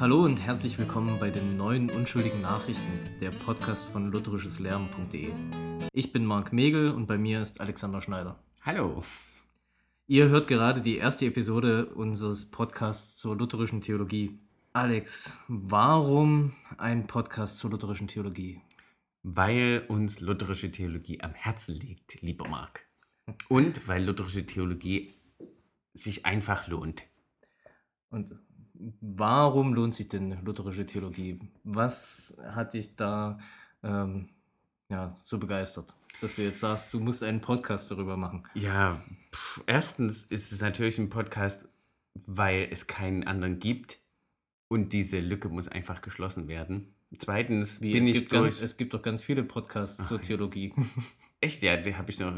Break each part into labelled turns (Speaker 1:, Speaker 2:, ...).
Speaker 1: Hallo und herzlich willkommen bei den neuen unschuldigen Nachrichten, der Podcast von lutherischeslernen.de. Ich bin Marc Megel und bei mir ist Alexander Schneider.
Speaker 2: Hallo.
Speaker 1: Ihr hört gerade die erste Episode unseres Podcasts zur lutherischen Theologie. Alex, warum ein Podcast zur lutherischen Theologie?
Speaker 2: Weil uns lutherische Theologie am Herzen liegt, lieber Marc. Und weil lutherische Theologie sich einfach lohnt.
Speaker 1: Und warum lohnt sich denn lutherische Theologie? Was hat dich da ähm, ja, so begeistert, dass du jetzt sagst, du musst einen Podcast darüber machen?
Speaker 2: Ja, pff, erstens ist es natürlich ein Podcast, weil es keinen anderen gibt und diese Lücke muss einfach geschlossen werden. Zweitens
Speaker 1: Wie,
Speaker 2: bin
Speaker 1: es,
Speaker 2: ich
Speaker 1: gibt
Speaker 2: durch.
Speaker 1: ganz, es gibt doch ganz viele Podcasts zur
Speaker 2: ja.
Speaker 1: Theologie.
Speaker 2: Echt, ja, die habe ich noch,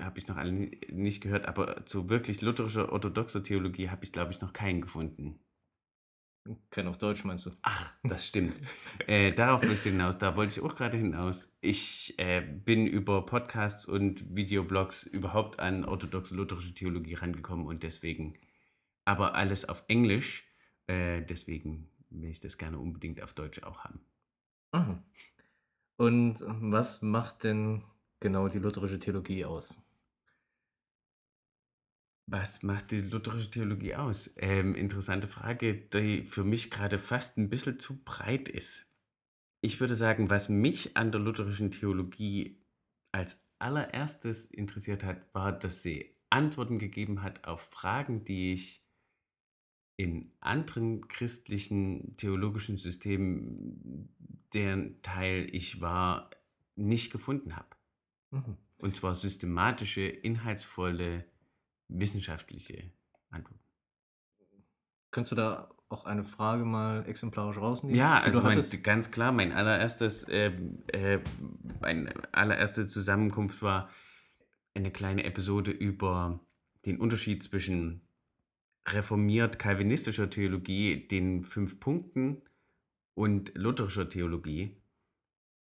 Speaker 2: habe ich noch alle nicht gehört, aber zu wirklich lutherischer orthodoxer Theologie habe ich, glaube ich, noch keinen gefunden.
Speaker 1: Kein auf Deutsch meinst du?
Speaker 2: Ach, das stimmt. äh, darauf ist hinaus, da wollte ich auch gerade hinaus. Ich äh, bin über Podcasts und Videoblogs überhaupt an orthodoxe lutherische Theologie rangekommen und deswegen, aber alles auf Englisch, äh, deswegen will ich das gerne unbedingt auf Deutsch auch haben.
Speaker 1: Mhm. Und was macht denn genau die lutherische Theologie aus?
Speaker 2: Was macht die lutherische Theologie aus? Ähm, interessante Frage, die für mich gerade fast ein bisschen zu breit ist. Ich würde sagen, was mich an der lutherischen Theologie als allererstes interessiert hat, war, dass sie Antworten gegeben hat auf Fragen, die ich in anderen christlichen theologischen Systemen, deren Teil ich war, nicht gefunden habe.
Speaker 1: Mhm.
Speaker 2: Und zwar systematische, inhaltsvolle, wissenschaftliche Antworten.
Speaker 1: Könntest du da auch eine Frage mal exemplarisch rausnehmen?
Speaker 2: Ja, also mein, ganz klar, mein allererstes, äh, äh, meine allererste Zusammenkunft war eine kleine Episode über den Unterschied zwischen reformiert-kalvinistischer Theologie, den fünf Punkten und lutherischer Theologie.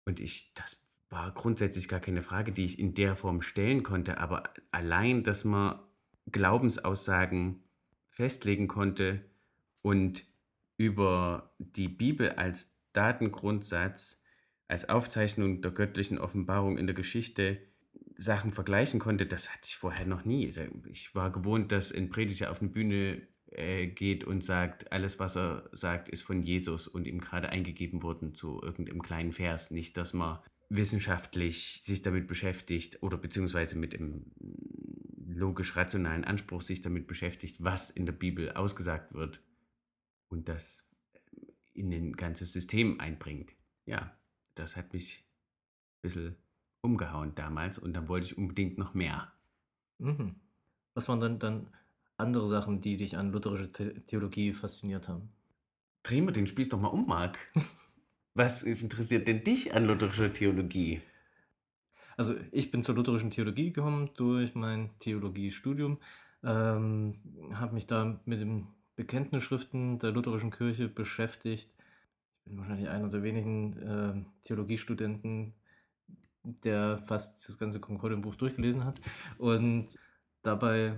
Speaker 2: Und ich, das war grundsätzlich gar keine Frage, die ich in der Form stellen konnte, aber allein, dass man Glaubensaussagen festlegen konnte und über die Bibel als Datengrundsatz, als Aufzeichnung der göttlichen Offenbarung in der Geschichte Sachen vergleichen konnte, das hatte ich vorher noch nie. Also Ich war gewohnt, dass ein Prediger auf eine Bühne äh, geht und sagt, alles, was er sagt, ist von Jesus und ihm gerade eingegeben worden zu irgendeinem kleinen Vers. Nicht, dass man wissenschaftlich sich damit beschäftigt oder beziehungsweise mit dem logisch-rationalen Anspruch sich damit beschäftigt, was in der Bibel ausgesagt wird und das in ein ganzes System einbringt. Ja, das hat mich ein bisschen umgehauen damals und dann wollte ich unbedingt noch mehr.
Speaker 1: Mhm. Was waren dann, dann andere Sachen, die dich an lutherische The Theologie fasziniert haben?
Speaker 2: Drehen wir den Spieß doch mal um, Marc. Was interessiert denn dich an lutherischer Theologie?
Speaker 1: Also ich bin zur lutherischen Theologie gekommen durch mein Theologiestudium, ähm, habe mich da mit den Bekenntnisschriften der lutherischen Kirche beschäftigt. Ich bin wahrscheinlich einer der wenigen äh, Theologiestudenten, der fast das ganze Konkordienbuch durchgelesen hat. Und dabei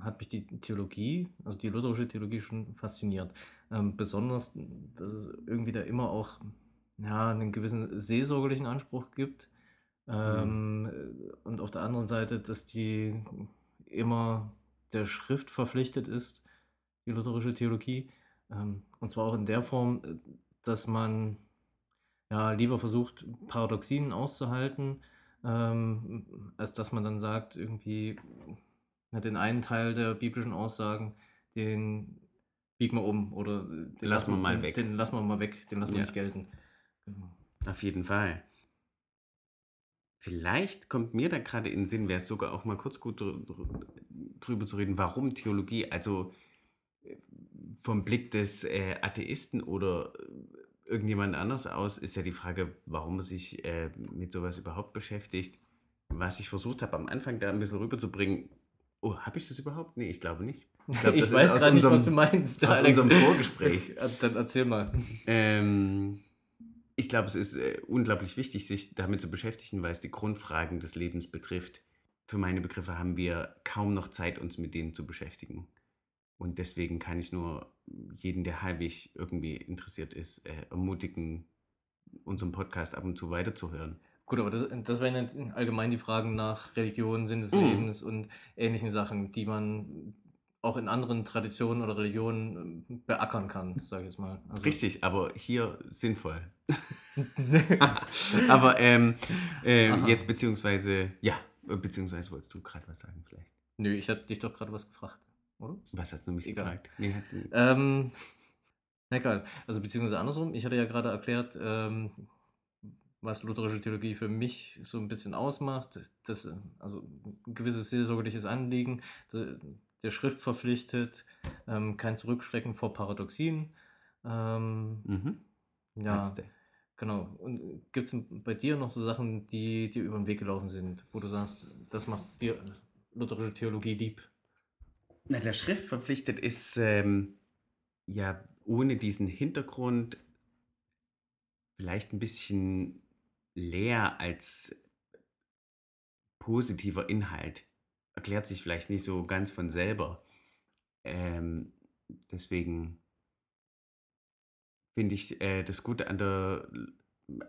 Speaker 1: hat mich die Theologie, also die lutherische Theologie schon fasziniert. Ähm, besonders, dass es irgendwie da immer auch ja, einen gewissen seelsorgerlichen Anspruch gibt. Ähm, Und auf der anderen Seite, dass die immer der Schrift verpflichtet ist, die lutherische Theologie. Ähm, und zwar auch in der Form, äh, dass man ja lieber versucht, Paradoxien auszuhalten, ähm, als dass man dann sagt, irgendwie den einen Teil der biblischen Aussagen, den biegen wir um oder den
Speaker 2: Lassen wir mal
Speaker 1: den,
Speaker 2: weg.
Speaker 1: Den lassen wir mal weg, den lassen wir
Speaker 2: Ja.
Speaker 1: nicht gelten. Genau.
Speaker 2: Auf jeden Fall. Vielleicht kommt mir da gerade in den Sinn, wäre es sogar auch mal kurz gut drü- drü- drüber zu reden, warum Theologie, also äh, vom Blick des äh, Atheisten oder äh, irgendjemand anders aus, ist ja die Frage, warum man sich äh, mit sowas überhaupt beschäftigt. Was ich versucht habe, am Anfang da ein bisschen rüberzubringen. Oh, habe ich das überhaupt? Nee, ich glaube nicht.
Speaker 1: Ich,
Speaker 2: glaub, das ist
Speaker 1: weiß gerade nicht, was du meinst,
Speaker 2: aus
Speaker 1: Alex.
Speaker 2: unserem Vorgespräch.
Speaker 1: Dann erzähl mal.
Speaker 2: Ähm, ich glaube, es ist äh, unglaublich wichtig, sich damit zu beschäftigen, weil es die Grundfragen des Lebens betrifft. Für meine Begriffe haben wir kaum noch Zeit, uns mit denen zu beschäftigen. Und deswegen kann ich nur jeden, der halbwegs irgendwie interessiert ist, äh, ermutigen, unseren Podcast ab und zu weiterzuhören.
Speaker 1: Gut, aber das, das wären allgemein die Fragen nach Religion, Sinn des
Speaker 2: Mhm.
Speaker 1: Lebens und ähnlichen Sachen, die man auch in anderen Traditionen oder Religionen ähm, beackern kann, sage ich jetzt mal. Also,
Speaker 2: Richtig, aber hier sinnvoll. aber ähm, ähm, jetzt beziehungsweise, ja, beziehungsweise wolltest du gerade was sagen vielleicht.
Speaker 1: Nö, ich hatte dich doch gerade was gefragt, oder?
Speaker 2: Was hast du mich
Speaker 1: Egal.
Speaker 2: gefragt? Nee, hat sie,
Speaker 1: Ähm, egal. Also beziehungsweise andersrum, ich hatte ja gerade erklärt, ähm, was lutherische Theologie für mich so ein bisschen ausmacht. Das, also ein gewisses seelsorgerliches Anliegen, der, Schrift verpflichtet, ähm, kein Zurückschrecken vor Paradoxien. Ähm,
Speaker 2: mhm.
Speaker 1: ja, genau. Und gibt es bei dir noch so Sachen, die dir über den Weg gelaufen sind, wo du sagst, das macht dir lutherische Theologie lieb?
Speaker 2: Na, der Schrift verpflichtet ist ähm, ja ohne diesen Hintergrund vielleicht ein bisschen leer als positiver Inhalt. Erklärt sich vielleicht nicht so ganz von selber. Ähm, deswegen finde ich äh, das Gute an der,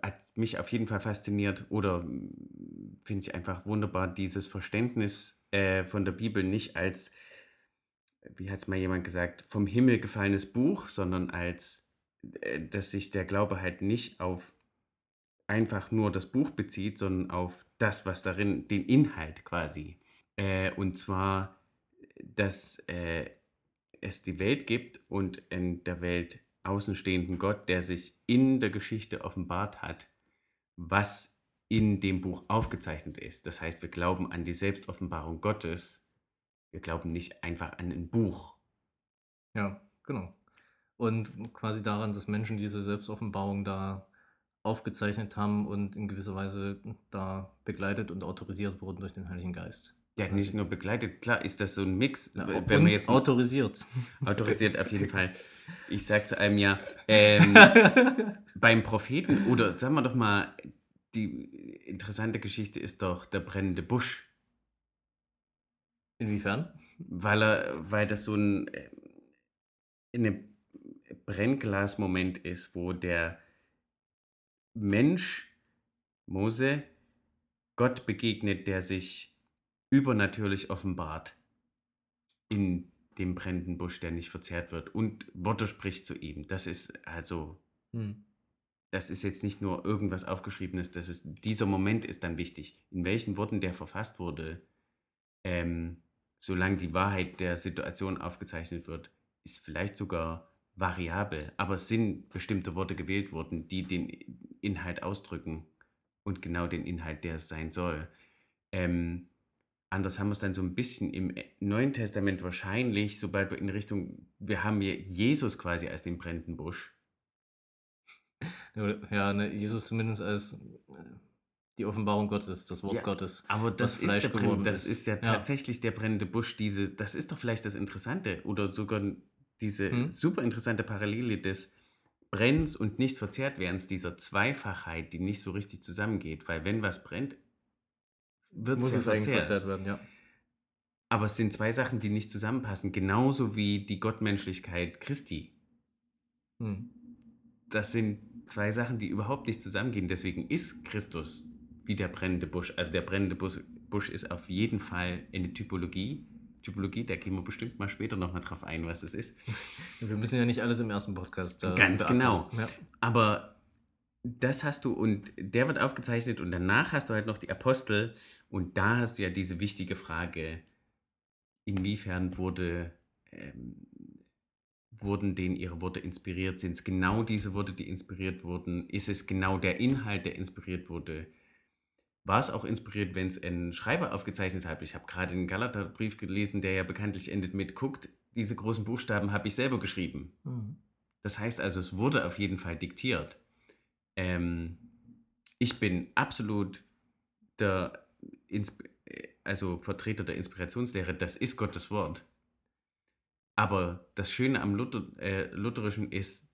Speaker 2: hat mich auf jeden Fall fasziniert oder mm, finde ich einfach wunderbar, dieses Verständnis äh, von der Bibel nicht als, wie hat es mal jemand gesagt, vom Himmel gefallenes Buch, sondern als, äh, dass sich der Glaube halt nicht auf einfach nur das Buch bezieht, sondern auf das, was darin, den Inhalt quasi. Äh, und zwar, dass äh, es die Welt gibt und in der Welt außenstehenden Gott, der sich in der Geschichte offenbart hat, was in dem Buch aufgezeichnet ist. Das heißt, wir glauben an die Selbstoffenbarung Gottes. Wir glauben nicht einfach an ein Buch.
Speaker 1: Ja, genau. Und quasi daran, dass Menschen diese Selbstoffenbarung da aufgezeichnet haben und in gewisser Weise da begleitet und autorisiert wurden durch den Heiligen Geist.
Speaker 2: Ja, nicht nur begleitet, klar ist das so ein Mix.
Speaker 1: Ja,
Speaker 2: wenn man jetzt
Speaker 1: autorisiert.
Speaker 2: autorisiert auf jeden Fall. Ich sag zu einem ja, ähm, beim Propheten oder sagen wir doch mal, die interessante Geschichte ist doch der brennende Busch,
Speaker 1: Inwiefern?
Speaker 2: weil er, weil das so ein äh, eine Brennglasmoment ist, wo der Mensch Mose Gott begegnet, der sich übernatürlich offenbart in dem brennenden Busch, der nicht verzehrt wird und Worte spricht zu ihm. Das ist also
Speaker 1: Hm.
Speaker 2: das ist jetzt nicht nur irgendwas aufgeschriebenes, das ist, dieser Moment ist dann wichtig. In welchen Worten der verfasst wurde, ähm, solange die Wahrheit der Situation aufgezeichnet wird, ist vielleicht sogar variabel, aber es sind bestimmte Worte gewählt worden, die den Inhalt ausdrücken und genau den Inhalt, der es sein soll. Ähm, anders haben wir es dann so ein bisschen im Neuen Testament wahrscheinlich, sobald wir in Richtung, wir haben hier Jesus quasi als den brennenden Busch.
Speaker 1: Ja, ne, Jesus zumindest als äh, die Offenbarung Gottes, das Wort
Speaker 2: Ja,
Speaker 1: Gottes.
Speaker 2: Aber das, ist, der Brenn, das
Speaker 1: ist.
Speaker 2: ist ja,
Speaker 1: Ja.
Speaker 2: tatsächlich der brennende Busch. Diese, das ist doch vielleicht das Interessante oder sogar diese
Speaker 1: Hm?
Speaker 2: super interessante Parallele des Brennens und nicht verzehrt werdens, dieser Zweifachheit, die nicht so richtig zusammengeht. Weil wenn was brennt, wird
Speaker 1: Muss
Speaker 2: es ja verzehrt.
Speaker 1: verzehrt werden, ja.
Speaker 2: Aber es sind zwei Sachen, die nicht zusammenpassen. Genauso wie die Gottmenschlichkeit Christi.
Speaker 1: Hm.
Speaker 2: das sind zwei Sachen, die überhaupt nicht zusammengehen. Deswegen ist Christus wie der brennende Busch. Also der brennende Busch, Busch ist auf jeden Fall eine Typologie. Typologie, da gehen wir bestimmt mal später nochmal drauf ein, was das ist.
Speaker 1: Wir müssen ja nicht alles im ersten Podcast. äh,
Speaker 2: Ganz genau.
Speaker 1: Ja.
Speaker 2: Aber das hast du und der wird aufgezeichnet und danach hast du halt noch die Apostel und da hast du ja diese wichtige Frage, inwiefern wurde, ähm, wurden denen ihre Worte inspiriert? Sind es genau diese Worte, die inspiriert wurden? Ist es genau der Inhalt, der inspiriert wurde? War es auch inspiriert, wenn es ein Schreiber aufgezeichnet hat? Ich habe gerade den Galaterbrief gelesen, der ja bekanntlich endet mit, guckt, diese großen Buchstaben habe ich selber geschrieben.
Speaker 1: Hm.
Speaker 2: Das heißt also, es wurde auf jeden Fall diktiert. Ähm, ich bin absolut der Insp also Vertreter der Inspirationslehre, das ist Gottes Wort. Aber das Schöne am Luther, äh, Lutherischen ist,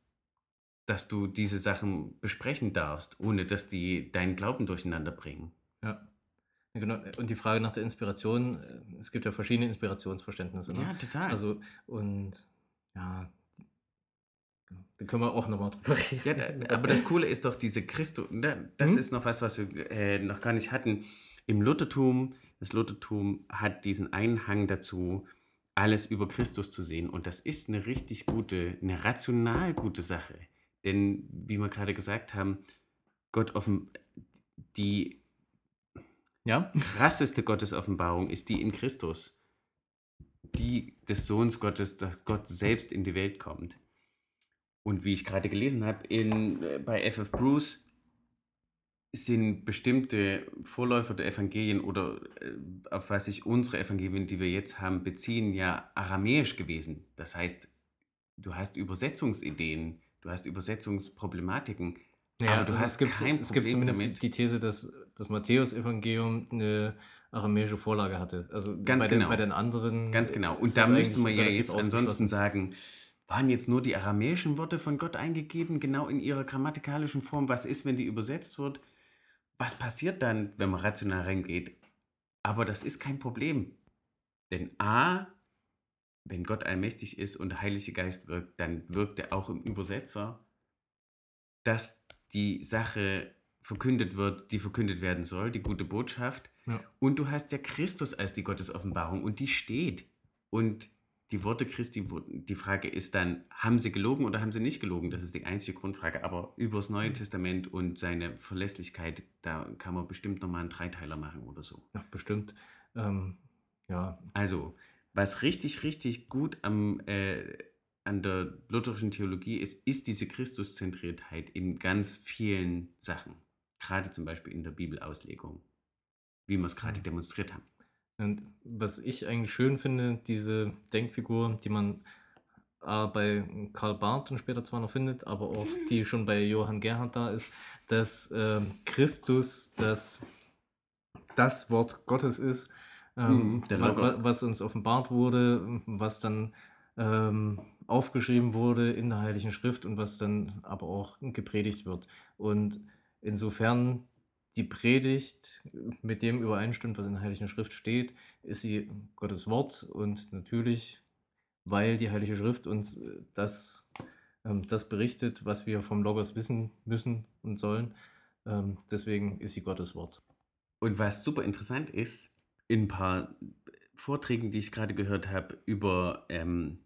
Speaker 2: dass du diese Sachen besprechen darfst, ohne dass die deinen Glauben durcheinander bringen.
Speaker 1: Ja. Genau. Und die Frage nach der Inspiration, äh, es gibt ja verschiedene Inspirationsverständnisse. Ne?
Speaker 2: Ja, total.
Speaker 1: Also, und ja, genau. da können wir auch nochmal drüber reden.
Speaker 2: Ja, da, aber das Coole ist doch diese Christus, das
Speaker 1: Hm?
Speaker 2: ist noch was, was wir äh, noch gar nicht hatten. Im Luthertum, das Luthertum hat diesen Einhang dazu, alles über Christus zu sehen. Und das ist eine richtig gute, eine rational gute Sache. Denn, wie wir gerade gesagt haben, Gott offen, die
Speaker 1: Ja?
Speaker 2: krasseste Gottesoffenbarung ist die in Christus. Die des Sohns Gottes, dass Gott selbst in die Welt kommt. Und wie ich gerade gelesen habe, in, äh, bei F.F. Bruce sind bestimmte Vorläufer der Evangelien oder äh, auf was sich unsere Evangelien, die wir jetzt haben, beziehen, ja aramäisch gewesen. Das heißt, du hast Übersetzungsideen, du hast Übersetzungsproblematiken,
Speaker 1: Ja,
Speaker 2: aber du
Speaker 1: also
Speaker 2: hast
Speaker 1: es gibt,
Speaker 2: kein
Speaker 1: es gibt zumindest
Speaker 2: damit.
Speaker 1: die These, dass das Matthäus-Evangelium eine aramäische Vorlage hatte. Also
Speaker 2: Ganz
Speaker 1: bei, den,
Speaker 2: genau.
Speaker 1: bei den anderen.
Speaker 2: Ganz genau. Und da müsste man ja jetzt ansonsten sagen, waren jetzt nur die aramäischen Worte von Gott eingegeben, genau in ihrer grammatikalischen Form? Was ist, wenn die übersetzt wird? Was passiert dann, wenn man rational reingeht? Aber das ist kein Problem. Denn A, wenn Gott allmächtig ist und der Heilige Geist wirkt, dann wirkt er auch im Übersetzer, dass die Sache verkündet wird, die verkündet werden soll, die gute Botschaft.
Speaker 1: Ja.
Speaker 2: Und du hast ja Christus als die Gottesoffenbarung und die steht. Und die Worte Christi, die Frage ist dann, haben sie gelogen oder haben sie nicht gelogen? Das ist die einzige Grundfrage. Aber über das Neue Testament und seine Verlässlichkeit, da kann man bestimmt nochmal einen Dreiteiler machen oder so.
Speaker 1: Ja, bestimmt. Ähm, ja,
Speaker 2: Also, was richtig, richtig gut am, äh, an der lutherischen Theologie ist, ist diese Christuszentriertheit in ganz vielen Sachen. Gerade zum Beispiel in der Bibelauslegung, wie wir es gerade
Speaker 1: Mhm.
Speaker 2: demonstriert haben.
Speaker 1: Und was ich eigentlich schön finde, diese Denkfigur, die man äh, bei Karl Barth und später zwar noch findet, aber auch die schon bei Johann Gerhard da ist, dass ähm, Christus das, das Wort Gottes ist, ähm,
Speaker 2: Mhm,
Speaker 1: wa- was uns offenbart wurde, was dann ähm, aufgeschrieben wurde in der Heiligen Schrift und was dann aber auch gepredigt wird. Und insofern die Predigt mit dem übereinstimmt, was in der Heiligen Schrift steht, ist sie Gottes Wort und natürlich, weil die Heilige Schrift uns äh, das, ähm, das berichtet, was wir vom Logos wissen müssen und sollen, ähm, deswegen ist sie Gottes Wort.
Speaker 2: Und was super interessant ist, in ein paar Vorträgen, die ich gerade gehört habe, über ähm,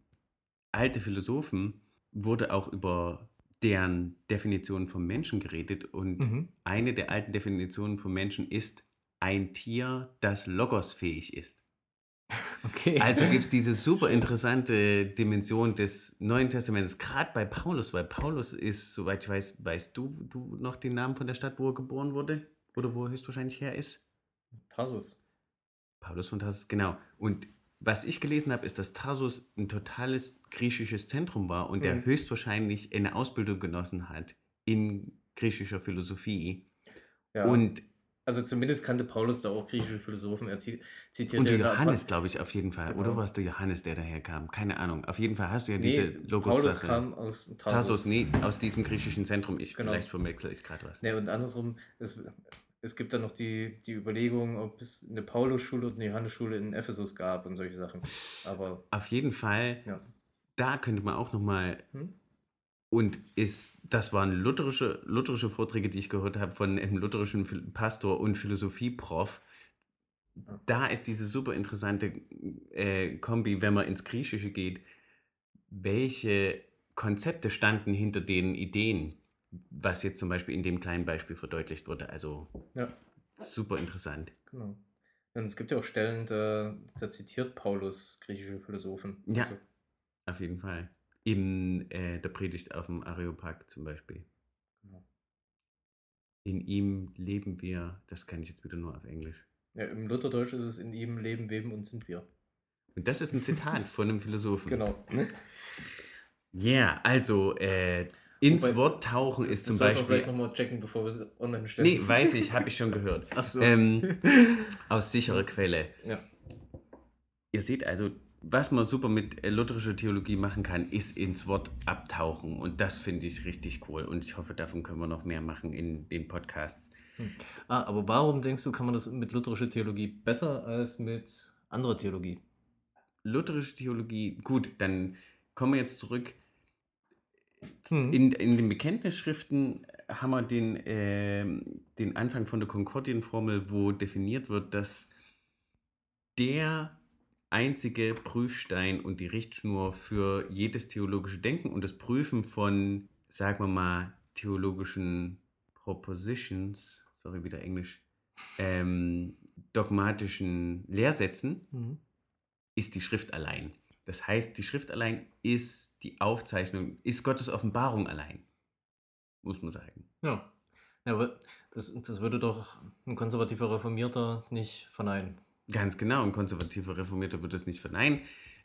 Speaker 2: alte Philosophen, wurde auch über deren Definition vom Menschen geredet. Und
Speaker 1: Mhm.
Speaker 2: eine der alten Definitionen vom Menschen ist ein Tier, das logosfähig ist.
Speaker 1: Okay.
Speaker 2: Also gibt es diese super interessante Dimension des Neuen Testaments, gerade bei Paulus, weil Paulus ist, soweit ich weiß, weißt du, du noch den Namen von der Stadt, wo er geboren wurde? Oder wo er höchstwahrscheinlich her ist?
Speaker 1: Tarsus.
Speaker 2: Paulus von Tarsus, genau. Und was ich gelesen habe, ist, dass Tarsus ein totales griechisches Zentrum war und der
Speaker 1: Mhm.
Speaker 2: höchstwahrscheinlich eine Ausbildung genossen hat in griechischer Philosophie.
Speaker 1: Ja.
Speaker 2: Und,
Speaker 1: also zumindest kannte Paulus da auch griechische Philosophen. Er zi- zitiert
Speaker 2: und der Johannes, glaube ich, auf jeden Fall.
Speaker 1: Genau.
Speaker 2: Oder war es der Johannes, der daherkam? Keine Ahnung. Auf jeden Fall hast du ja
Speaker 1: Nee,
Speaker 2: diese
Speaker 1: Paulus
Speaker 2: Logos-Sache.
Speaker 1: kam aus Tarsus.
Speaker 2: Tarsus, nee, aus diesem griechischen Zentrum. Ich,
Speaker 1: Genau.
Speaker 2: Vielleicht verwechsel ich gerade was.
Speaker 1: Nee, und andersrum, es, es gibt dann noch die, die Überlegung, ob es eine Paulus-Schule und eine Johannes-Schule in Ephesus gab und solche Sachen. Aber
Speaker 2: Auf jeden Fall,
Speaker 1: ja.
Speaker 2: da könnte man auch nochmal
Speaker 1: Hm?
Speaker 2: Und ist, das waren lutherische, lutherische Vorträge, die ich gehört habe von einem lutherischen Pastor und Philosophieprof.
Speaker 1: Ja.
Speaker 2: Da ist diese super interessante äh, Kombi, wenn man ins Griechische geht. Welche Konzepte standen hinter den Ideen, was jetzt zum Beispiel in dem kleinen Beispiel verdeutlicht wurde? Also
Speaker 1: ja,
Speaker 2: super interessant.
Speaker 1: genau. Und es gibt ja auch Stellen, da, da zitiert Paulus griechische Philosophen.
Speaker 2: Ja.
Speaker 1: Also,
Speaker 2: Auf jeden Fall. In äh, der Predigt auf dem Areopag zum Beispiel.
Speaker 1: genau.
Speaker 2: In ihm leben wir, das kann ich jetzt wieder nur auf Englisch.
Speaker 1: ja, Im Lutherdeutsch ist es in ihm leben, weben und sind wir.
Speaker 2: Und das ist ein Zitat von einem Philosophen.
Speaker 1: Genau.
Speaker 2: Ja, yeah, also äh, ins
Speaker 1: Wobei,
Speaker 2: Wort tauchen ist zum
Speaker 1: wir vielleicht
Speaker 2: Beispiel.
Speaker 1: nochmal checken, bevor wir es online stellen.
Speaker 2: Nee, weiß ich, habe ich schon gehört.
Speaker 1: Ach so.
Speaker 2: Ähm, aus sicherer Quelle.
Speaker 1: ja.
Speaker 2: Ihr seht also, was man super mit äh, lutherischer Theologie machen kann, ist ins Wort abtauchen. Und das finde ich richtig cool. Und ich hoffe, davon können wir noch mehr machen in den Podcasts.
Speaker 1: Hm. Ah, aber warum denkst du, kann man das mit lutherischer Theologie besser als mit anderer Theologie?
Speaker 2: Lutherische Theologie, gut, dann kommen wir jetzt zurück.
Speaker 1: Mhm.
Speaker 2: In, in den Bekenntnisschriften haben wir den, ähm, den Anfang von der Konkordienformel, wo definiert wird, dass der einzige Prüfstein und die Richtschnur für jedes theologische Denken und das Prüfen von, sagen wir mal, theologischen Propositions, sorry, wieder Englisch, ähm, dogmatischen Lehrsätzen
Speaker 1: Mhm.
Speaker 2: ist die Schrift allein. Das heißt, die Schrift allein ist die Aufzeichnung, ist Gottes Offenbarung allein, muss man sagen.
Speaker 1: Ja. ja aber das, das würde doch ein konservativer Reformierter nicht verneinen.
Speaker 2: Ganz genau, ein konservativer Reformierter wird das nicht verneinen.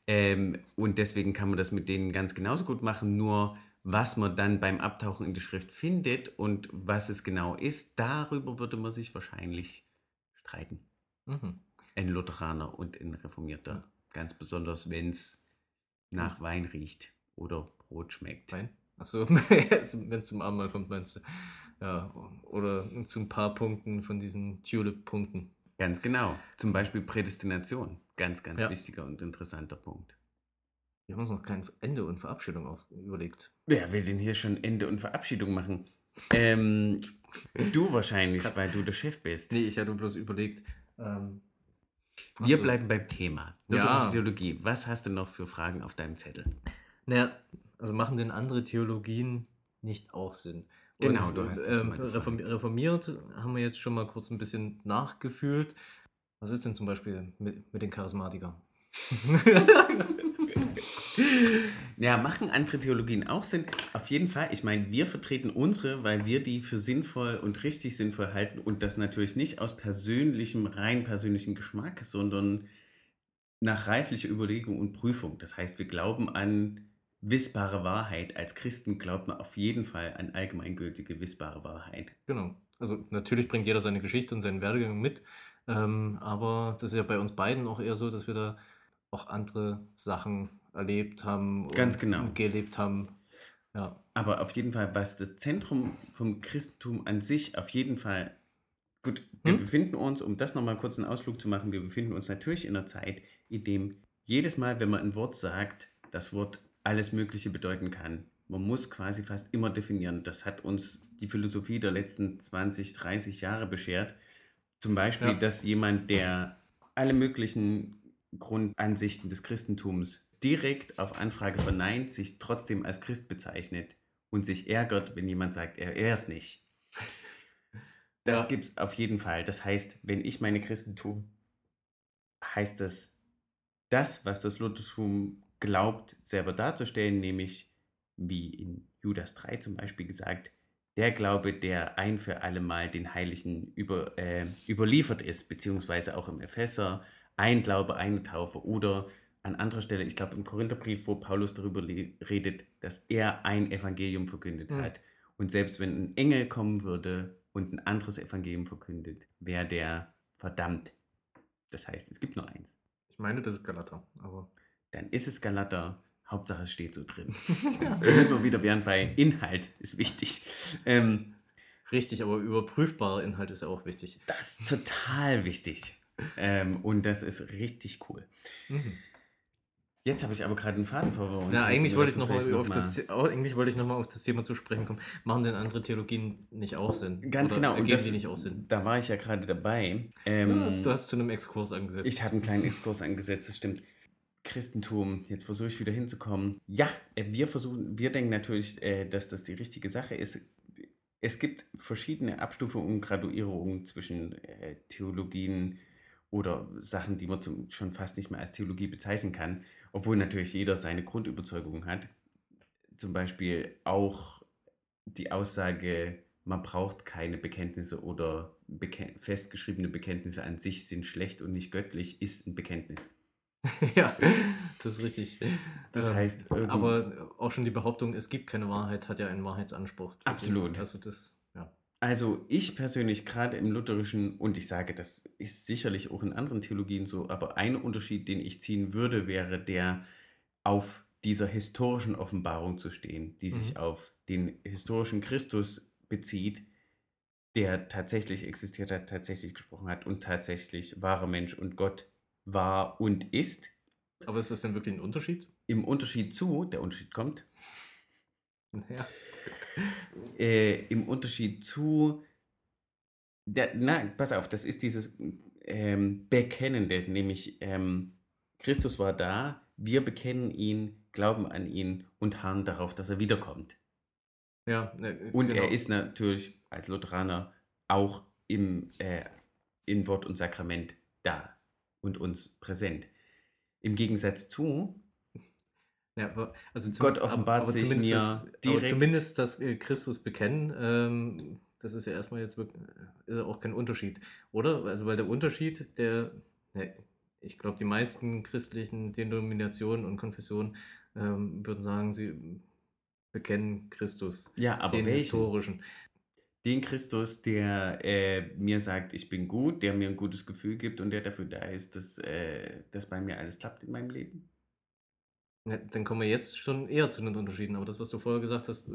Speaker 2: Ähm, und deswegen kann man das mit denen ganz genauso gut machen. Nur was man dann beim Abtauchen in die Schrift findet und was es genau ist, darüber würde man sich wahrscheinlich streiten.
Speaker 1: Mhm.
Speaker 2: Ein Lutheraner und ein Reformierter. Ganz besonders, wenn es nach Wein riecht oder Brot schmeckt.
Speaker 1: Nein? Achso, wenn es zum Abendmahl kommt, meinst du? Ja, oder zu ein paar Punkten von diesen Tulip-Punkten.
Speaker 2: Ganz genau. Zum Beispiel Prädestination. Ganz, ganz
Speaker 1: Ja.
Speaker 2: wichtiger und interessanter Punkt.
Speaker 1: Wir haben uns noch kein Ende und Verabschiedung aus überlegt.
Speaker 2: Wer will denn hier schon Ende und Verabschiedung machen? Ähm, du wahrscheinlich, weil du der Chef bist.
Speaker 1: Nee, ich hatte bloß überlegt. Ähm,
Speaker 2: Wir
Speaker 1: so.
Speaker 2: bleiben beim Thema.
Speaker 1: Ja.
Speaker 2: Theologie. Was hast du noch für Fragen auf deinem Zettel?
Speaker 1: Naja, also machen denn andere Theologien nicht auch Sinn?
Speaker 2: Genau, du hast es schon
Speaker 1: ähm,
Speaker 2: mal gefragt.
Speaker 1: reform reformiert haben wir jetzt schon mal kurz ein bisschen nachgefühlt. Was ist denn zum Beispiel mit, mit den Charismatikern?
Speaker 2: Ja, machen andere Theologien auch Sinn? Auf jeden Fall. Ich meine, wir vertreten unsere, weil wir die für sinnvoll und richtig sinnvoll halten und das natürlich nicht aus persönlichem, rein persönlichem Geschmack, sondern nach reiflicher Überlegung und Prüfung. Das heißt, wir glauben an wissbare Wahrheit. Als Christen glaubt man auf jeden Fall an allgemeingültige, wissbare Wahrheit.
Speaker 1: Genau. Also natürlich bringt jeder seine Geschichte und seinen Werdegang mit, ähm, aber das ist ja bei uns beiden auch eher so, dass wir da auch andere Sachen erlebt haben
Speaker 2: Ganz
Speaker 1: und
Speaker 2: genau.
Speaker 1: gelebt haben. Ja.
Speaker 2: Aber auf jeden Fall, was das Zentrum vom Christentum an sich auf jeden Fall. Gut, wir
Speaker 1: Hm?
Speaker 2: befinden uns, um das nochmal kurz einen Ausflug zu machen, wir befinden uns natürlich in einer Zeit, in dem jedes Mal, wenn man ein Wort sagt, das Wort alles Mögliche bedeuten kann. Man muss quasi fast immer definieren. Das hat uns die Philosophie der letzten 20, 30 Jahre beschert. Zum Beispiel,
Speaker 1: Ja.
Speaker 2: dass jemand, der alle möglichen Grundansichten des Christentums direkt auf Anfrage verneint, sich trotzdem als Christ bezeichnet und sich ärgert, wenn jemand sagt, er wäre es nicht. Das
Speaker 1: Ja.
Speaker 2: gibt es auf jeden Fall. Das heißt, wenn ich meine Christentum, heißt das, das, was das Luthertum glaubt, selber darzustellen, nämlich wie in Judas 3 zum Beispiel gesagt, der Glaube, der ein für alle Mal den Heiligen über, äh, überliefert ist, beziehungsweise auch im Epheser, ein Glaube, eine Taufe oder an anderer Stelle, ich glaube im Korintherbrief, wo Paulus darüber redet, dass er ein Evangelium verkündet
Speaker 1: Mhm.
Speaker 2: hat. Und selbst wenn ein Engel kommen würde und ein anderes Evangelium verkündet, wäre der verdammt. Das heißt, es gibt nur eins.
Speaker 1: Ich meine, das ist Galater, aber
Speaker 2: Dann ist es Galater. Hauptsache, es steht so drin. Damit wir wieder wären bei Inhalt, ist wichtig. Ähm,
Speaker 1: richtig, aber überprüfbarer Inhalt ist ja auch wichtig.
Speaker 2: das ist total wichtig. Ähm, und das ist richtig cool.
Speaker 1: Mhm.
Speaker 2: Jetzt habe ich aber gerade einen Faden verloren.
Speaker 1: Ja,
Speaker 2: du
Speaker 1: eigentlich wollte ich nochmal auf
Speaker 2: noch
Speaker 1: das,
Speaker 2: mal-
Speaker 1: The- oh, eigentlich wollte ich noch mal auf das Thema zu sprechen kommen. Machen denn andere Theologien nicht auch Sinn?
Speaker 2: Ganz
Speaker 1: Oder
Speaker 2: genau. Und das,
Speaker 1: die nicht auch Sinn?
Speaker 2: da war ich ja gerade dabei.
Speaker 1: Ja,
Speaker 2: Ähm,
Speaker 1: du hast zu einem Exkurs angesetzt.
Speaker 2: Ich habe einen kleinen Exkurs angesetzt, das stimmt. Christentum, jetzt versuche ich wieder hinzukommen. Ja, äh, wir versuchen, wir denken natürlich, äh, dass das die richtige Sache ist. Es gibt verschiedene Abstufungen und Graduierungen zwischen äh, Theologien oder Sachen, die man schon fast nicht mehr als Theologie bezeichnen kann, obwohl natürlich jeder seine Grundüberzeugung hat. Zum Beispiel auch die Aussage, man braucht keine Bekenntnisse oder beke festgeschriebene Bekenntnisse an sich sind schlecht und nicht göttlich, ist ein Bekenntnis.
Speaker 1: ja, das ist richtig.
Speaker 2: Das
Speaker 1: Ähm,
Speaker 2: heißt,
Speaker 1: aber auch schon die Behauptung, es gibt keine Wahrheit, hat ja einen Wahrheitsanspruch. Deswegen-
Speaker 2: Absolut.
Speaker 1: Also das.
Speaker 2: Also ich persönlich, gerade im Lutherischen, und ich sage, das ist sicherlich auch in anderen Theologien so, aber ein Unterschied, den ich ziehen würde, wäre der, auf dieser historischen Offenbarung zu stehen, die sich
Speaker 1: Mhm.
Speaker 2: auf den historischen Christus bezieht. der tatsächlich existiert hat, tatsächlich gesprochen hat und tatsächlich wahrer Mensch und Gott war und ist.
Speaker 1: Aber ist das denn wirklich ein Unterschied?
Speaker 2: Im Unterschied zu, der Unterschied kommt,
Speaker 1: Ja.
Speaker 2: Äh, im Unterschied zu, der, na, pass auf, das ist dieses ähm, Bekennende, nämlich ähm, Christus war da, wir bekennen ihn, glauben an ihn und harren darauf, dass er wiederkommt.
Speaker 1: Ja, ne,
Speaker 2: Und
Speaker 1: genau.
Speaker 2: er ist natürlich als Lutheraner auch im, äh, in Wort und Sakrament da und uns präsent. Im Gegensatz zu,
Speaker 1: Ja, aber, also
Speaker 2: Gott offenbart
Speaker 1: aber
Speaker 2: sich
Speaker 1: zumindest
Speaker 2: mir
Speaker 1: das, aber
Speaker 2: direkt.
Speaker 1: zumindest das äh, Christus bekennen, ähm, das ist ja erstmal jetzt wirklich, ist ja auch kein Unterschied, oder? Also weil der Unterschied, der, ne, ich glaube, die meisten christlichen Denominationen und Konfessionen ähm, würden sagen, sie bekennen Christus,
Speaker 2: ja, aber
Speaker 1: den
Speaker 2: welchen?
Speaker 1: historischen.
Speaker 2: Den Christus, der äh, mir sagt, ich bin gut, der mir ein gutes Gefühl gibt und der dafür da ist, dass, äh, dass bei mir alles klappt in meinem Leben.
Speaker 1: Ja, dann kommen wir jetzt schon eher zu den Unterschieden, aber das, was du vorher gesagt hast,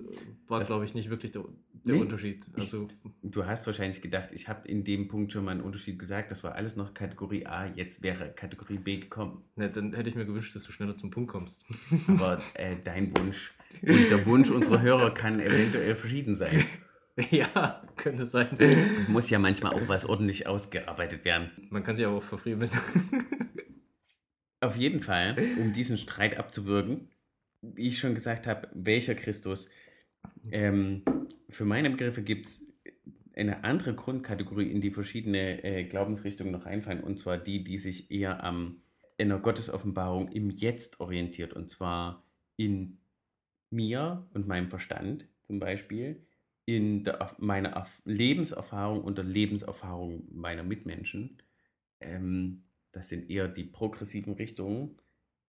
Speaker 1: war, glaube ich, nicht wirklich der, der
Speaker 2: Nee,
Speaker 1: Unterschied. Also,
Speaker 2: Du hast wahrscheinlich gedacht, ich habe in dem Punkt schon mal einen Unterschied gesagt, das war alles noch Kategorie A, jetzt wäre Kategorie B gekommen.
Speaker 1: ne, dann hätte ich mir gewünscht, dass du schneller zum Punkt kommst.
Speaker 2: Aber äh, dein Wunsch und der Wunsch unserer Hörer kann eventuell verschieden sein.
Speaker 1: ja, könnte sein.
Speaker 2: Es muss ja manchmal auch was ordentlich ausgearbeitet werden.
Speaker 1: Man kann sich aber auch verfriemeln.
Speaker 2: Auf jeden Fall, um diesen Streit abzuwürgen, wie ich schon gesagt habe, welcher Christus? Ähm, für meine Begriffe gibt es eine andere Grundkategorie, in die verschiedene äh, Glaubensrichtungen noch einfallen, und zwar die, die sich eher am einer Gottesoffenbarung im Jetzt orientiert, und zwar in mir und meinem Verstand zum Beispiel, in der, meiner Erf- Lebenserfahrung und der Lebenserfahrung meiner Mitmenschen. Ähm, das sind eher die progressiven Richtungen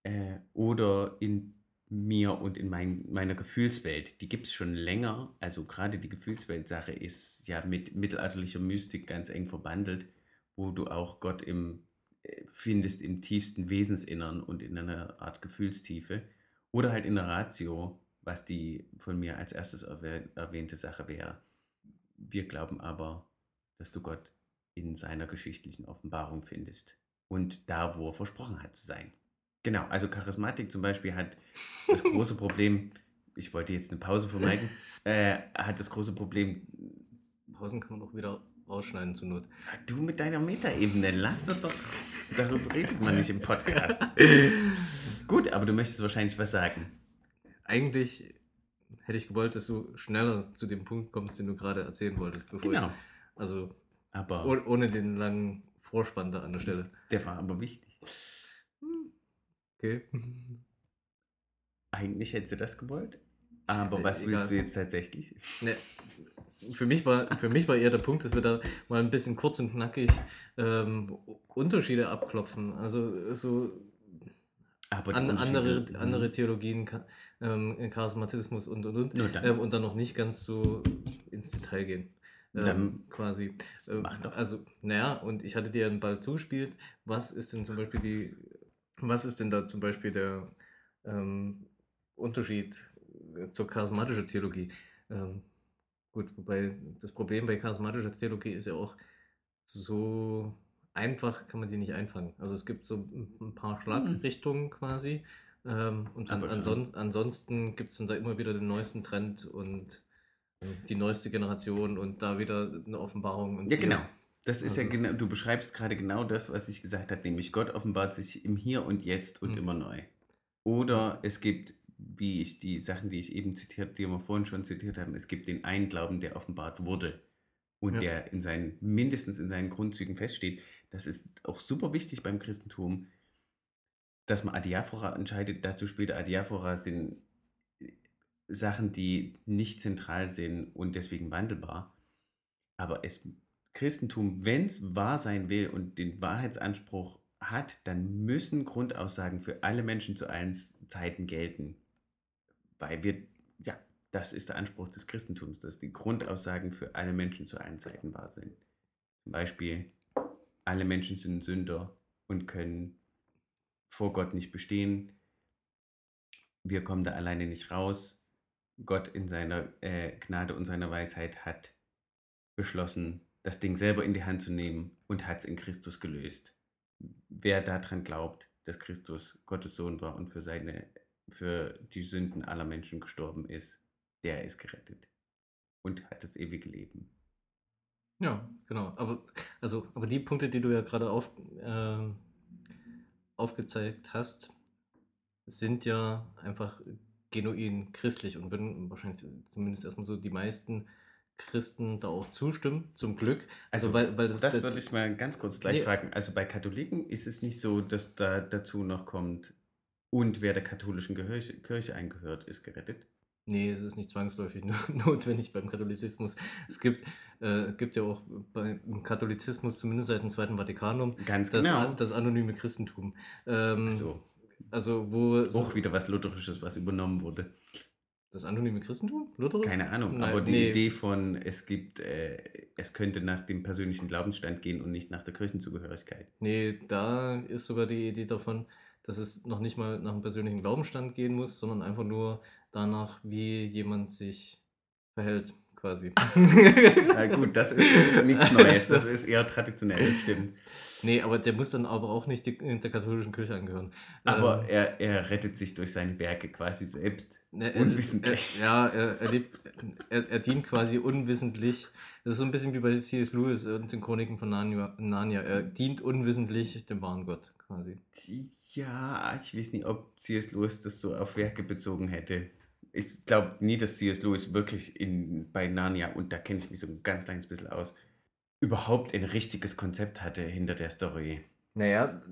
Speaker 2: äh, oder in mir und in mein, meiner Gefühlswelt. Die gibt es schon länger. Also gerade die Gefühlswelt-Sache ist ja mit mittelalterlicher Mystik ganz eng verbandelt, wo du auch Gott im, äh, findest im tiefsten Wesensinnern und in einer Art Gefühlstiefe. Oder halt in der Ratio, was die von mir als erstes erwäh- erwähnte Sache wäre. Wir glauben aber, dass du Gott in seiner geschichtlichen Offenbarung findest und da, wo er versprochen hat zu sein. Genau, also Charismatik zum Beispiel hat das große Problem, ich wollte jetzt eine Pause vermeiden, äh, hat das große Problem,
Speaker 1: Pausen kann man auch wieder rausschneiden zur Not.
Speaker 2: du mit deiner Metaebene, lass das doch, darüber redet man nicht im Podcast. Gut, aber du möchtest wahrscheinlich was sagen.
Speaker 1: Eigentlich hätte ich gewollt, dass du schneller zu dem Punkt kommst, den du gerade erzählen wolltest. Bevor
Speaker 2: Genau,
Speaker 1: Ich, also
Speaker 2: aber
Speaker 1: oh, ohne den langen Vorspann da an der Stelle.
Speaker 2: der war aber wichtig.
Speaker 1: Okay.
Speaker 2: Eigentlich hättest du das gewollt, aber
Speaker 1: Äh,
Speaker 2: was
Speaker 1: egal.
Speaker 2: willst du jetzt tatsächlich?
Speaker 1: Ne, für, mich war, für mich war eher der Punkt, dass wir da mal ein bisschen kurz und knackig ähm, Unterschiede abklopfen. Also so an, andere, andere Theologien, ähm, Charismatismus und und und.
Speaker 2: Dann.
Speaker 1: Ähm, und dann noch nicht ganz so ins Detail gehen. Ähm, quasi.
Speaker 2: Doch.
Speaker 1: Also, naja, und ich hatte dir einen Ball zugespielt. Was ist denn zum Beispiel die, was ist denn da zum Beispiel der ähm, Unterschied äh, zur charismatischen Theologie? Ähm, gut, wobei das Problem bei charismatischer Theologie ist ja auch so einfach kann man die nicht einfangen. Also es gibt so ein paar Schlagrichtungen quasi. Ähm, und an,
Speaker 2: Aber schon.
Speaker 1: anson ansonsten gibt es dann da immer wieder den neuesten Trend und äh, die neueste Generation und da wieder eine Offenbarung. Und
Speaker 2: Ja,
Speaker 1: hier-
Speaker 2: genau. Das ist ja
Speaker 1: Also-
Speaker 2: genau, du beschreibst gerade genau das, was ich gesagt habe, nämlich Gott offenbart sich im Hier und Jetzt und
Speaker 1: Mhm.
Speaker 2: immer neu. Oder es gibt, wie ich die Sachen, die ich eben zitiert, die wir vorhin schon zitiert haben, es gibt den einen Glauben, der offenbart wurde und
Speaker 1: Ja.
Speaker 2: der in seinen, mindestens in seinen Grundzügen feststeht. Das ist auch super wichtig beim Christentum, dass man Adiaphora entscheidet. Dazu später Adiaphora sind Sachen, die nicht zentral sind und deswegen wandelbar. Aber es, Christentum, wenn es wahr sein will und den Wahrheitsanspruch hat, dann müssen Grundaussagen für alle Menschen zu allen Zeiten gelten. Weil wir, ja, das ist der Anspruch des Christentums, dass die Grundaussagen für alle Menschen zu allen Zeiten wahr sind. Zum Beispiel, alle Menschen sind Sünder und können vor Gott nicht bestehen. Wir kommen da alleine nicht raus. Gott in seiner äh, Gnade und seiner Weisheit hat beschlossen, das Ding selber in die Hand zu nehmen und hat es in Christus gelöst. Wer daran glaubt, dass Christus Gottes Sohn war und für seine für die Sünden aller Menschen gestorben ist, der ist gerettet und hat das ewige Leben.
Speaker 1: Ja, genau. Aber, also, aber die Punkte, die du ja gerade auf, äh, aufgezeigt hast, sind ja einfach genuin christlich und würden wahrscheinlich zumindest erstmal so die meisten Christen da auch zustimmen, zum Glück.
Speaker 2: Also, also weil, weil das, das, das würde ich mal ganz kurz gleich nee. fragen. Also bei Katholiken ist es nicht so, dass da dazu noch kommt, und wer der katholischen Kirche, Kirche eingehört, ist gerettet?
Speaker 1: Nee, es ist nicht zwangsläufig notwendig beim Katholizismus. Es gibt, äh, gibt ja auch beim Katholizismus, zumindest seit dem Zweiten Vatikanum,
Speaker 2: Ganz
Speaker 1: das,
Speaker 2: genau.
Speaker 1: das anonyme Christentum. Ähm,
Speaker 2: Ach so.
Speaker 1: Also wo...
Speaker 2: Auch so, wieder was Lutherisches, was übernommen wurde.
Speaker 1: Das anonyme Christentum? Lutherisch?
Speaker 2: Keine Ahnung, Nein, aber die nee. Idee von, es gibt, äh, es könnte nach dem persönlichen Glaubensstand gehen und nicht nach der Kirchenzugehörigkeit.
Speaker 1: Nee, da ist sogar die Idee davon, dass es noch nicht mal nach dem persönlichen Glaubensstand gehen muss, sondern einfach nur danach, wie jemand sich verhält, quasi.
Speaker 2: Na gut, das ist nichts Neues, das ist eher traditionell, stimmt.
Speaker 1: Nee, aber der muss dann aber auch nicht der katholischen Kirche angehören.
Speaker 2: Aber ähm, er, er rettet sich durch seine Werke quasi selbst.
Speaker 1: Er, unwissentlich. Er, ja, er, er, lebt, er, er dient quasi unwissentlich. Das ist so ein bisschen wie bei C.S. Lewis und den Chroniken von Narnia. Er dient unwissentlich dem wahren Gott quasi.
Speaker 2: Ja, ich weiß nicht, ob C.S. Lewis das so auf Werke bezogen hätte. Ich glaube nie, dass C.S. Lewis wirklich in, bei Narnia, und da kenne ich mich so ein ganz kleines bisschen aus, überhaupt ein richtiges Konzept hatte hinter der Story.
Speaker 1: Naja,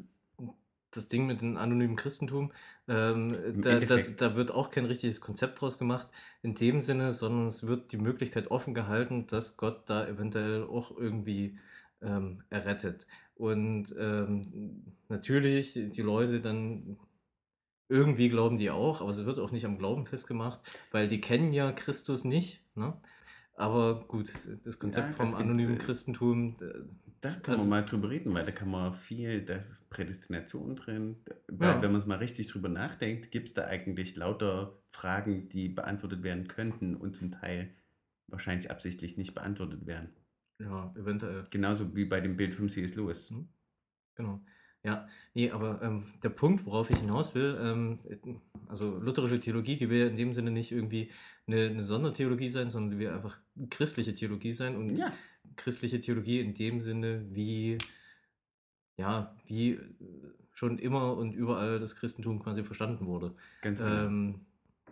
Speaker 1: das Ding mit dem anonymen Christentum, ähm, da, das, da wird auch kein richtiges Konzept draus gemacht in dem Sinne, sondern es wird die Möglichkeit offen gehalten, dass Gott da eventuell auch irgendwie ähm, errettet. Und ähm, natürlich, die Leute dann irgendwie glauben die auch, aber es wird auch nicht am Glauben festgemacht, weil die kennen ja Christus nicht. Ne? Aber gut, das Konzept ja, das vom anonymen gibt, äh, Christentum.
Speaker 2: Da können also, wir mal drüber reden, weil da kann man viel, da ist Prädestination drin. Weil, ja. wenn man es mal richtig drüber nachdenkt, gibt es da eigentlich lauter Fragen, die beantwortet werden könnten und zum Teil wahrscheinlich absichtlich nicht beantwortet werden.
Speaker 1: Ja, eventuell.
Speaker 2: Genauso wie bei dem Bild von C.S. Lewis.
Speaker 1: Mhm. Genau. Ja, nee, aber ähm, der Punkt, worauf ich hinaus will, ähm, also lutherische Theologie, die will ja in dem Sinne nicht irgendwie eine, eine Sondertheologie sein, sondern die will einfach christliche Theologie sein und
Speaker 2: ja.
Speaker 1: christliche Theologie in dem Sinne, wie, ja, wie äh, schon immer und überall das Christentum quasi verstanden wurde.
Speaker 2: Ganz genau.
Speaker 1: Ähm,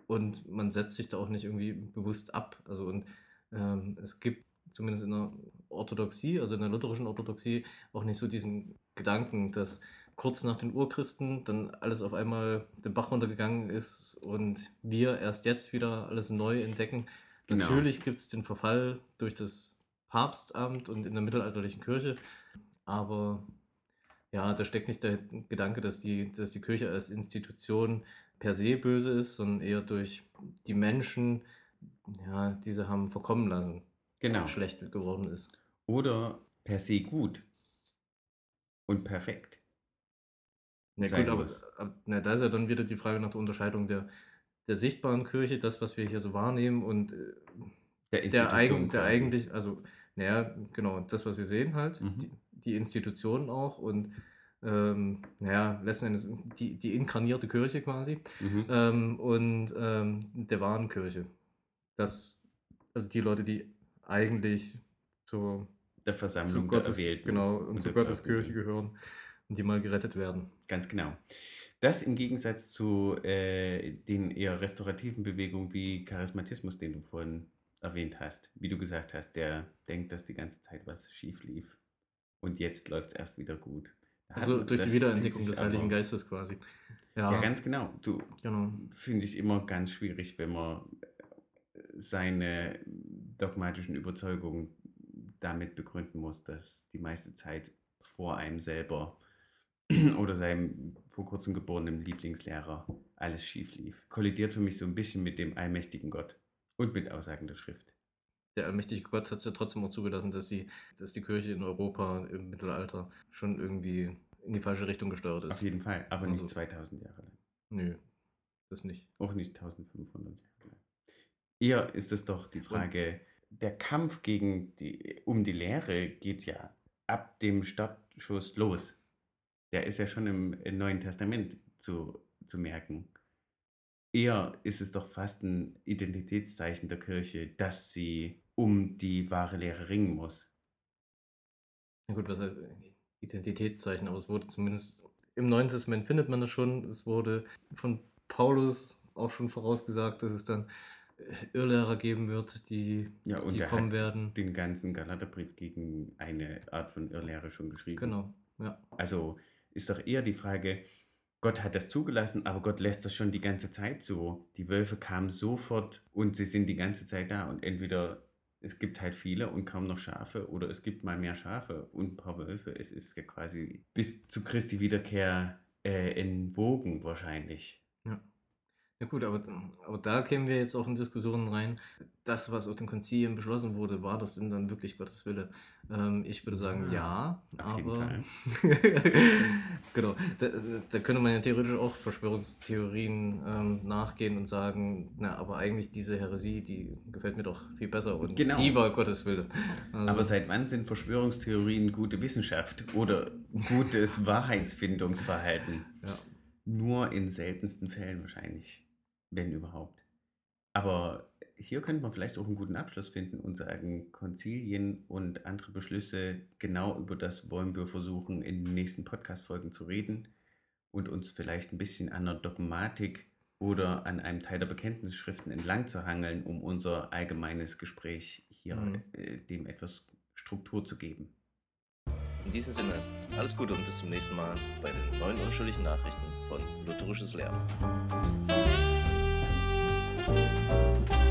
Speaker 1: und man setzt sich da auch nicht irgendwie bewusst ab. Also und ähm, es gibt zumindest in der Orthodoxie, also in der lutherischen Orthodoxie, auch nicht so diesen Gedanken, dass kurz nach den Urchristen dann alles auf einmal den Bach runtergegangen ist und wir erst jetzt wieder alles neu entdecken. Genau. Natürlich gibt es den Verfall durch das Papstamt und in der mittelalterlichen Kirche, aber ja, da steckt nicht der Gedanke, dass die, dass die Kirche als Institution per se böse ist, sondern eher durch die Menschen, ja, diese haben verkommen lassen
Speaker 2: genau.
Speaker 1: schlecht geworden ist.
Speaker 2: Oder per se gut und perfekt.
Speaker 1: Na gut, aber, aber na, da ist ja dann wieder die Frage nach der Unterscheidung der, der sichtbaren Kirche, das, was wir hier so wahrnehmen und äh, der, der, eigen, der eigentlich, also, naja, genau, das, was wir sehen halt, mhm. die, die Institutionen auch und ähm, naja, letzten Endes die, die inkarnierte Kirche quasi mhm. ähm, und ähm, der wahren Kirche. Das, also die Leute, die eigentlich zur
Speaker 2: der Versammlung
Speaker 1: zu Gottes, der Erwählten genau, und, und zu Gottes Kirche gehören und die mal gerettet werden.
Speaker 2: Ganz genau. Das im Gegensatz zu äh, den eher restaurativen Bewegungen wie Charismatismus, den du vorhin erwähnt hast, wie du gesagt hast, der denkt, dass die ganze Zeit was schief lief. Und jetzt läuft es erst wieder gut.
Speaker 1: Also durch die Wiederentdeckung des Heiligen Geistes quasi.
Speaker 2: Ja, ja ganz genau. Du genau. finde ich immer ganz schwierig, wenn man seine dogmatischen Überzeugungen damit begründen muss, dass die meiste Zeit vor einem selber oder seinem vor kurzem geborenen Lieblingslehrer alles schief lief. Kollidiert für mich so ein bisschen mit dem allmächtigen Gott und mit Aussagen der Schrift.
Speaker 1: Der allmächtige Gott hat es ja trotzdem auch zugelassen, dass, sie, dass die Kirche in Europa im Mittelalter schon irgendwie in die falsche Richtung gesteuert ist.
Speaker 2: Auf jeden Fall, aber also, nicht 2000 Jahre lang.
Speaker 1: Nö, das nicht.
Speaker 2: Auch nicht 1500 Jahre lang. Eher ist es doch die Frage, der Kampf gegen die, um die Lehre geht ja ab dem Startschuss los. Der ist ja schon im, im Neuen Testament zu, zu merken. Eher ist es doch fast ein Identitätszeichen der Kirche, dass sie um die wahre Lehre ringen muss.
Speaker 1: Na gut, was heißt äh, Identitätszeichen? Aber es wurde zumindest im Neuen Testament findet man das schon. Es wurde von Paulus auch schon vorausgesagt, dass es dann Irrlehrer geben wird, die,
Speaker 2: Ja, und
Speaker 1: die
Speaker 2: er
Speaker 1: kommen
Speaker 2: hat
Speaker 1: werden.
Speaker 2: den ganzen Galaterbrief gegen eine Art von Irrlehre schon geschrieben.
Speaker 1: Genau, ja.
Speaker 2: Also ist doch eher die Frage, Gott hat das zugelassen, aber Gott lässt das schon die ganze Zeit zu. Die Wölfe kamen sofort und sie sind die ganze Zeit da und entweder es gibt halt viele und kaum noch Schafe oder es gibt mal mehr Schafe und ein paar Wölfe. Es ist ja quasi bis zu Christi Wiederkehr äh, in Wogen wahrscheinlich.
Speaker 1: Ja. Ja gut, aber, aber da kämen wir jetzt auch in Diskussionen rein. Das, was auf den Konzilien beschlossen wurde, war das denn dann wirklich Gottes Wille? Ähm, ich würde sagen, ja,
Speaker 2: Auf jeden
Speaker 1: aber
Speaker 2: Fall.
Speaker 1: genau, da, da könnte man ja theoretisch auch Verschwörungstheorien ähm, nachgehen und sagen, na, aber eigentlich diese Häresie, die gefällt mir doch viel besser und
Speaker 2: Genau.
Speaker 1: die war Gottes Wille. Also,
Speaker 2: Aber seit wann sind Verschwörungstheorien gute Wissenschaft oder gutes Wahrheitsfindungsverhalten?
Speaker 1: ja.
Speaker 2: Nur in seltensten Fällen wahrscheinlich, wenn überhaupt. Aber hier könnte man vielleicht auch einen guten Abschluss finden und sagen, Konzilien und andere Beschlüsse, genau über das wollen wir versuchen, in den nächsten Podcast-Folgen zu reden und uns vielleicht ein bisschen an der Dogmatik oder an einem Teil der Bekenntnisschriften entlang zu hangeln, um unser allgemeines Gespräch hier
Speaker 1: Mhm.
Speaker 2: äh, dem etwas Struktur zu geben.
Speaker 3: In diesem Sinne, alles Gute und bis zum nächsten Mal bei den neuen unschuldigen Nachrichten von Lutherisches Lernen. Música